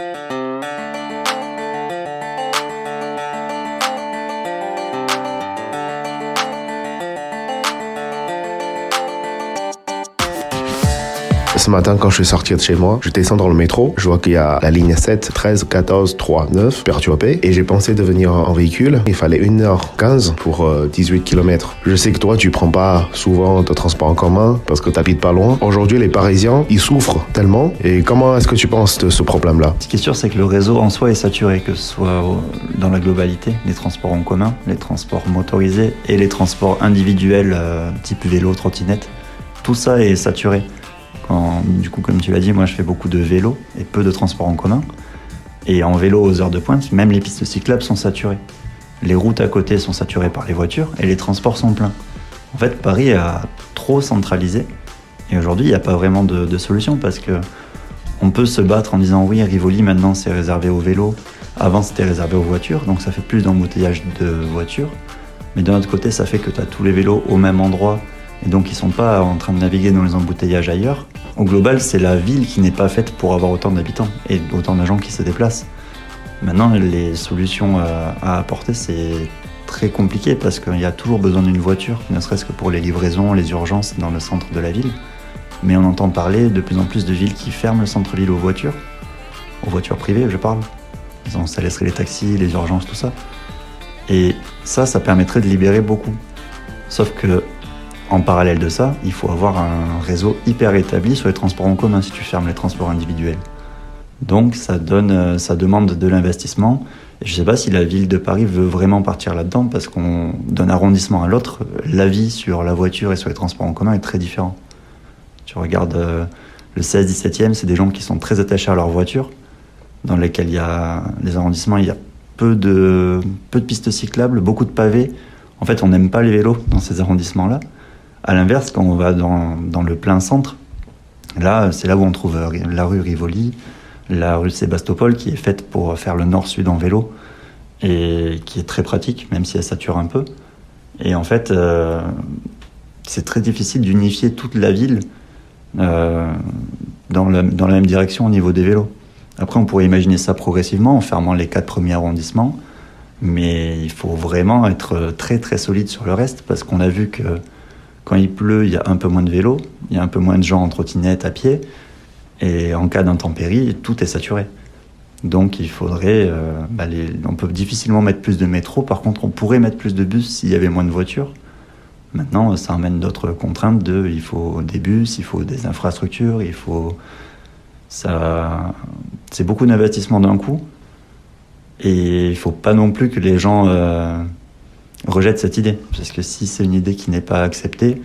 Thank you. Ce matin, quand je suis sorti de chez moi, je descends dans le métro, je vois qu'il y a la ligne 7, 13, 14, 3, 9, perturbée, et j'ai pensé de venir en véhicule. Il fallait 1h15 pour 18 euh, km. Je sais que toi, tu prends pas souvent de transport en commun parce que tu habites pas loin. Aujourd'hui, les Parisiens, ils souffrent tellement. Et comment est-ce que tu penses de ce problème-là? Ce qui est sûr, c'est que le réseau en soi est saturé, que ce soit dans la globalité, les transports en commun, les transports motorisés et les transports individuels euh, type vélo, trottinette. Tout ça est saturé du coup, comme tu l'as dit, moi je fais beaucoup de vélo et peu de transport en commun. Et en vélo aux heures de pointe, même les pistes cyclables sont saturées. Les routes à côté sont saturées par les voitures et les transports sont pleins. En fait, Paris a trop centralisé et aujourd'hui, il n'y a pas vraiment de, solution parce que on peut se battre en disant oui, Rivoli maintenant c'est réservé aux vélos, avant c'était réservé aux voitures, donc ça fait plus d'embouteillage de voitures. Mais d'un autre côté, ça fait que tu as tous les vélos au même endroit et donc ils sont pas en train de naviguer dans les embouteillages ailleurs. Au global, c'est la ville qui n'est pas faite pour avoir autant d'habitants et autant d'agents qui se déplacent. Maintenant, les solutions euh, à apporter, c'est très compliqué parce qu'il y a toujours besoin d'une voiture, ne serait-ce que pour les livraisons, les urgences dans le centre de la ville. Mais on entend parler de plus en plus de villes qui ferment le centre-ville aux voitures, aux voitures privées, je parle. Ça laisserait les taxis, les urgences, tout ça. Et ça, ça permettrait de libérer beaucoup. Sauf que en parallèle de ça, il faut avoir un réseau hyper établi sur les transports en commun si tu fermes les transports individuels. Donc ça, donne, euh, ça demande de l'investissement. Je ne sais pas si la ville de Paris veut vraiment partir là-dedans parce qu'on d'un arrondissement à l'autre, l'avis sur la voiture et sur les transports en commun est très différent. Tu regardes euh, le 16-17e, c'est des gens qui sont très attachés à leur voiture, dans lesquels il y a les arrondissements, il y a peu de, peu de pistes cyclables, beaucoup de pavés. En fait, on n'aime pas les vélos dans ces arrondissements-là. À l'inverse, quand on va dans, le plein centre, là, c'est là où on trouve euh, la rue Rivoli, la rue Sébastopol, qui est faite pour faire le nord-sud en vélo et qui est très pratique, même si elle sature un peu. Et en fait, euh, c'est très difficile d'unifier toute la ville euh, dans, la, dans la même direction au niveau des vélos. Après, on pourrait imaginer ça progressivement en fermant les quatre premiers arrondissements, mais il faut vraiment être très très solide sur le reste parce qu'on a vu que quand il pleut, il y a un peu moins de vélos, il y a un peu moins de gens en trottinette, à pied. Et en cas d'intempérie, tout est saturé. Donc il faudrait. Euh, bah, on peut difficilement mettre plus de métro. Par contre, on pourrait mettre plus de bus s'il y avait moins de voitures. Maintenant, ça amène d'autres contraintes de il faut des bus, il faut des infrastructures, il faut. Ça, c'est beaucoup d'investissement d'un coup. Et il faut pas non plus que les gens. Euh, rejette cette idée. Parce que si c'est une idée qui n'est pas acceptée,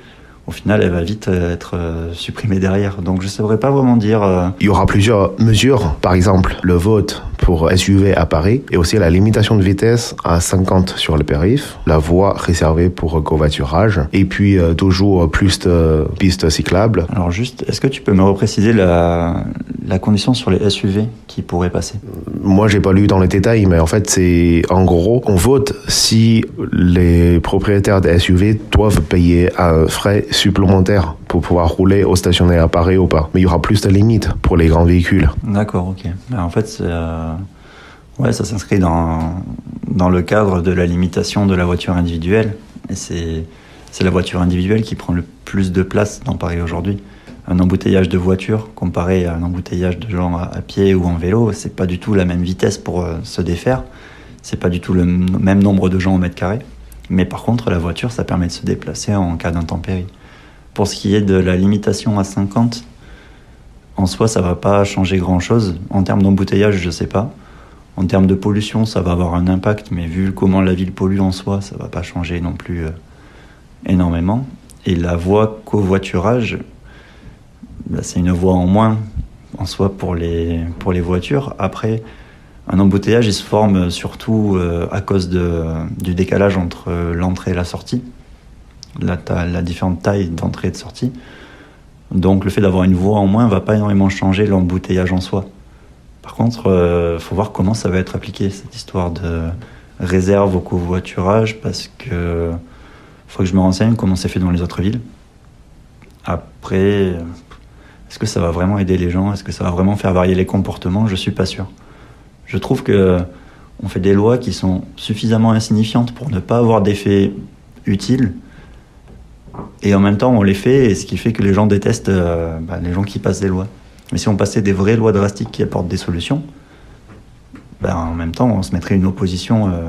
au final, elle va vite euh, être euh, supprimée derrière. Donc je ne saurais pas vraiment dire. Euh, Il y aura plusieurs mesures, par exemple le vote pour SUV à Paris et aussi la limitation de vitesse à 50 sur le périph, la voie réservée pour covoiturage et puis toujours plus de pistes cyclables. Alors juste, est-ce que tu peux me repréciser la, la condition sur les SUV qui pourraient passer Moi, j'ai pas lu dans les détails, mais en fait, c'est en gros, on vote si les propriétaires de SUV doivent payer un frais supplémentaire pour pouvoir rouler au stationnaire à Paris ou pas. Mais il y aura plus de limites pour les grands véhicules. D'accord, ok. En fait, euh, ouais, ça s'inscrit dans, dans le cadre de la limitation de la voiture individuelle. Et c'est la voiture individuelle qui prend le plus de place dans Paris aujourd'hui. Un embouteillage de voitures comparé à un embouteillage de gens à, pied ou en vélo, c'est pas du tout la même vitesse pour euh, se défaire. C'est pas du tout le même nombre de gens au mètre carré. Mais par contre, la voiture, ça permet de se déplacer en cas d'intempérie. Pour ce qui est de la limitation à 50, en soi, ça va pas changer grand-chose. En termes d'embouteillage, je sais pas. En termes de pollution, ça va avoir un impact, mais vu comment la ville pollue en soi, ça va pas changer non plus euh, énormément. Et la voie covoiturage, bah, c'est une voie en moins en soi pour les, pour les voitures. Après, un embouteillage, il se forme surtout euh, à cause de, du décalage entre l'entrée et la sortie la, la différente taille d'entrée et de sortie. Donc le fait d'avoir une voie en moins va pas énormément changer l'embouteillage en soi. Par contre, il euh, faut voir comment ça va être appliqué, cette histoire de réserve au covoiturage, parce que faut que je me renseigne comment c'est fait dans les autres villes. Après, est-ce que ça va vraiment aider les gens? Est-ce que ça va vraiment faire varier les comportements? Je suis pas sûr. Je trouve que on fait des lois qui sont suffisamment insignifiantes pour ne pas avoir d'effet utile. Et en même temps, on les fait, et ce qui fait que les gens détestent euh, bah, les gens qui passent des lois. Mais si on passait des vraies lois drastiques qui apportent des solutions, bah, en même temps, on se mettrait une opposition. Euh,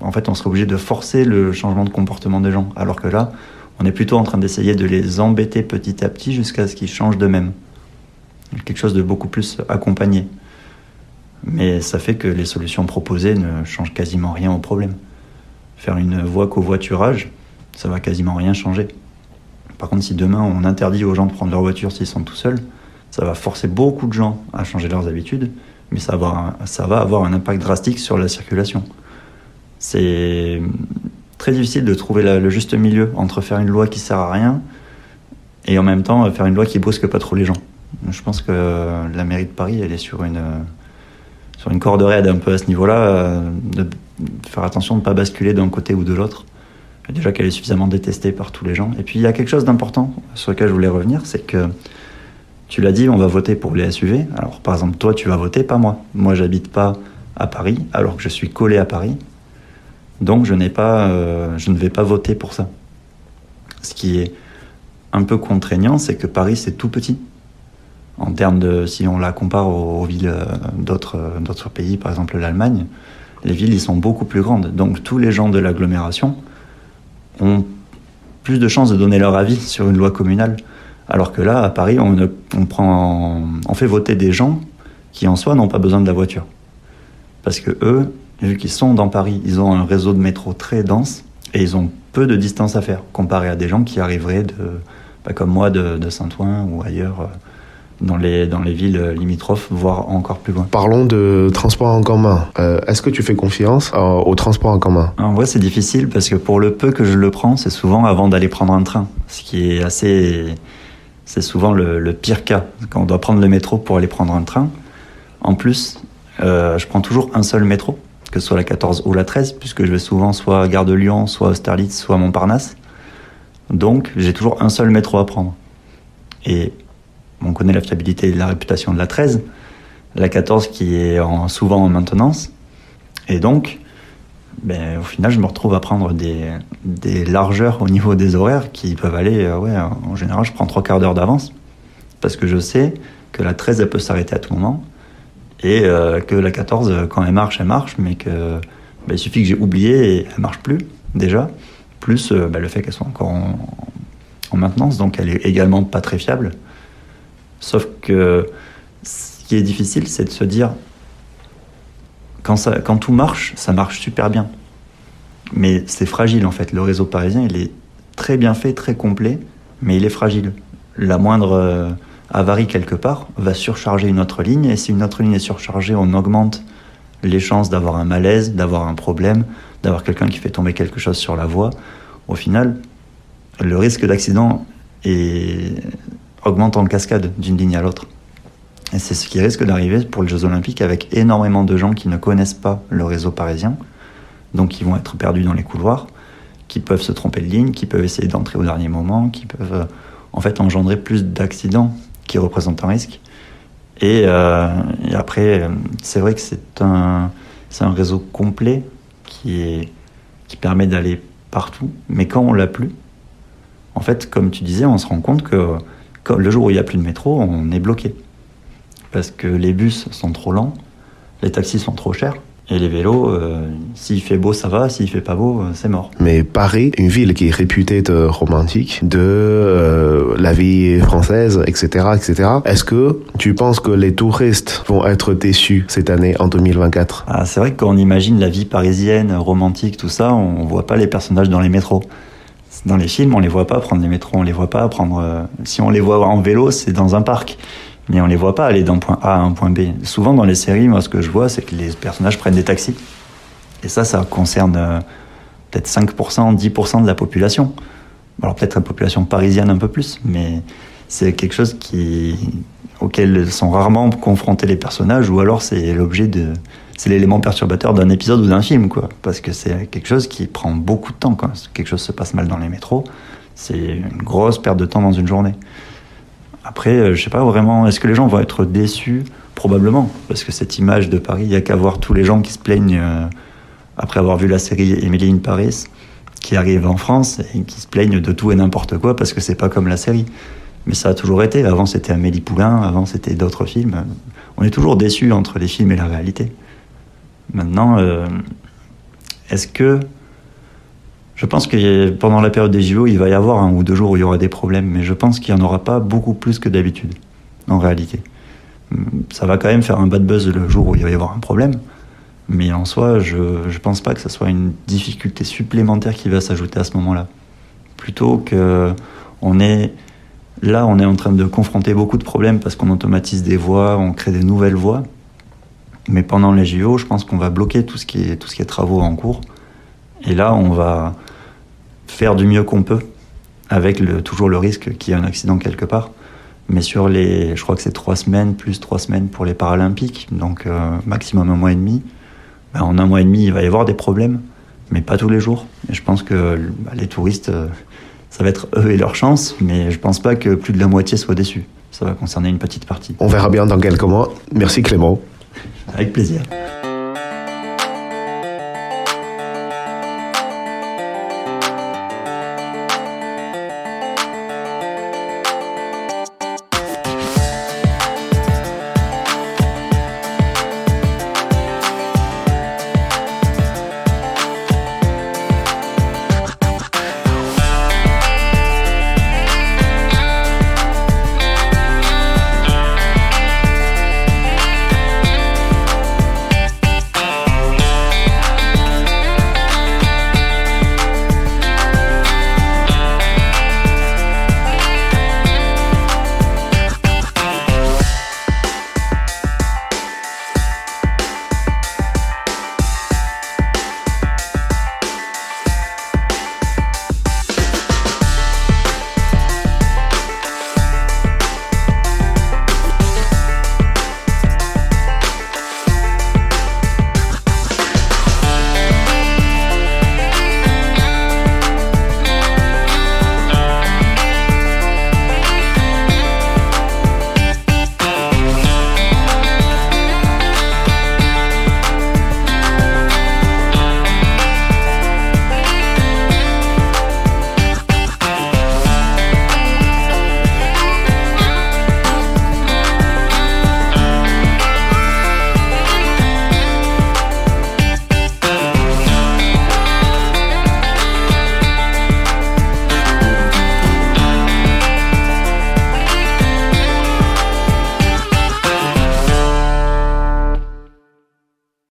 en fait, on serait obligé de forcer le changement de comportement des gens. Alors que là, on est plutôt en train d'essayer de les embêter petit à petit jusqu'à ce qu'ils changent d'eux-mêmes. Quelque chose de beaucoup plus accompagné. Mais ça fait que les solutions proposées ne changent quasiment rien au problème. Faire une voie covoiturage, ça va quasiment rien changer. Par contre, si demain on interdit aux gens de prendre leur voiture s'ils sont tout seuls, ça va forcer beaucoup de gens à changer leurs habitudes, mais ça va, ça va avoir un impact drastique sur la circulation. C'est très difficile de trouver le juste milieu entre faire une loi qui sert à rien et en même temps faire une loi qui brusque pas trop les gens. Je pense que la mairie de Paris, elle est sur une, sur une corde raide un peu à ce niveau-là, euh, de faire attention de ne pas basculer d'un côté ou de l'autre. Déjà qu'elle est suffisamment détestée par tous les gens. Et puis il y a quelque chose d'important sur lequel je voulais revenir, c'est que tu l'as dit, on va voter pour les SUV. Alors par exemple, toi tu vas voter, pas moi. Moi j'habite pas à Paris, alors que je suis collé à Paris. Donc je n'ai pas, euh, je ne vais pas voter pour ça. Ce qui est un peu contraignant, c'est que Paris c'est tout petit en termes de, si on la compare aux, villes euh, d'autres, d'autres pays, par exemple l'Allemagne, les villes, ils sont beaucoup plus grandes. Donc tous les gens de l'agglomération ont plus de chances de donner leur avis sur une loi communale. Alors que là, à Paris, on, on, prend, on fait voter des gens qui en soi n'ont pas besoin de la voiture. Parce que eux, vu qu'ils sont dans Paris, ils ont un réseau de métro très dense et ils ont peu de distance à faire comparé à des gens qui arriveraient de, bah, comme moi de, de Saint-Ouen ou ailleurs euh, dans les, dans les villes limitrophes, voire encore plus loin. Parlons de transport en commun. Euh, est-ce que tu fais confiance au transport en commun? En vrai, c'est difficile parce que pour le peu que je le prends, c'est souvent avant d'aller prendre un train. Ce qui est assez. C'est souvent le, pire cas, quand on doit prendre le métro pour aller prendre un train. En plus, euh, je prends toujours un seul métro, que ce soit la 14 ou la 13, puisque je vais souvent soit à Gare de Lyon, soit à Austerlitz, soit à Montparnasse. Donc, j'ai toujours un seul métro à prendre. Et on connaît la fiabilité et la réputation de la 13, la 14 qui est souvent en maintenance. Et donc, ben, au final, je me retrouve à prendre des, largeurs au niveau des horaires qui peuvent aller, euh, en général, je prends trois quarts d'heure d'avance parce que je sais que la 13, elle peut s'arrêter à tout moment et euh, que la 14, quand elle marche, elle marche, mais que ben, il suffit que j'ai oublié et elle marche plus déjà. Plus euh, ben, le fait qu'elle soit encore en, en maintenance, donc elle est également pas très fiable. Sauf que ce qui est difficile, c'est de se dire, quand, quand tout marche, ça marche super bien. Mais c'est fragile en fait. Le réseau parisien, il est très bien fait, très complet, mais il est fragile. La moindre euh, avarie quelque part va surcharger une autre ligne, et si une autre ligne est surchargée, on augmente les chances d'avoir un malaise, d'avoir un problème, d'avoir quelqu'un qui fait tomber quelque chose sur la voie. Au final, le risque d'accident est augmente en cascade d'une ligne à l'autre. Et c'est ce qui risque d'arriver pour les Jeux Olympiques avec énormément de gens qui ne connaissent pas le réseau parisien, donc qui vont être perdus dans les couloirs, qui peuvent se tromper de ligne, qui peuvent essayer d'entrer au dernier moment, qui peuvent euh, en fait engendrer plus d'accidents qui représentent un risque. Et, euh, après, c'est vrai que c'est un, un réseau complet qui, est, qui permet d'aller partout, mais quand on l'a plus, en fait, comme tu disais, on se rend compte que le jour où il n'y a plus de métro, on est bloqué. Parce que les bus sont trop lents, les taxis sont trop chers. Et les vélos, euh, s'il fait beau, ça va, s'il fait pas beau, euh, c'est mort. Mais Paris, une ville qui est réputée de romantique, de euh, la vie française, etc., etc. Est-ce que tu penses que les touristes vont être déçus cette année, en 2024 ah, C'est vrai que quand on imagine la vie parisienne, romantique, tout ça, on voit pas les personnages dans les métros dans les films, on les voit pas prendre les métros, on les voit pas prendre. Euh, si on les voit en vélo, c'est dans un parc, mais on les voit pas aller d'un point A à un point B. Souvent dans les séries, moi, ce que je vois, c'est que les personnages prennent des taxis. Et ça, ça concerne euh, peut-être 5%, 10% de la population. Alors peut-être la population parisienne un peu plus, mais c'est quelque chose qui auquel sont rarement confrontés les personnages, ou alors c'est l'objet de c'est l'élément perturbateur d'un épisode ou d'un film, quoi. Parce que c'est quelque chose qui prend beaucoup de temps. Quelque chose se passe mal dans les métros, c'est une grosse perte de temps dans une journée. Après, euh, je sais pas vraiment, est-ce que les gens vont être déçus Probablement, parce que cette image de Paris, il n'y a qu'à voir tous les gens qui se plaignent euh, après avoir vu la série Emily in Paris, qui arrivent en France et qui se plaignent de tout et n'importe quoi parce que c'est pas comme la série. Mais ça a toujours été. Avant, c'était Amélie Poulain, avant, c'était d'autres films. On est toujours déçus entre les films et la réalité. Maintenant, euh, est-ce que. Je pense que pendant la période des JO, il va y avoir un ou deux jours où il y aura des problèmes, mais je pense qu'il n'y en aura pas beaucoup plus que d'habitude, en réalité. Ça va quand même faire un bad buzz le jour où il va y avoir un problème, mais en soi, je ne pense pas que ce soit une difficulté supplémentaire qui va s'ajouter à ce moment-là. Plutôt que on est là, on est en train de confronter beaucoup de problèmes parce qu'on automatise des voies, on crée des nouvelles voies. Mais pendant les JO, je pense qu'on va bloquer tout ce qui est tout ce qui est travaux en cours. Et là, on va faire du mieux qu'on peut, avec le, toujours le risque qu'il y ait un accident quelque part. Mais sur les, je crois que c'est trois semaines plus trois semaines pour les Paralympiques, donc euh, maximum un mois et demi. Ben, en un mois et demi, il va y avoir des problèmes, mais pas tous les jours. Et je pense que bah, les touristes, euh, ça va être eux et leur chance, mais je pense pas que plus de la moitié soit déçu. Ça va concerner une petite partie. On verra bien dans quelques mois. Merci Clément. Avec plaisir.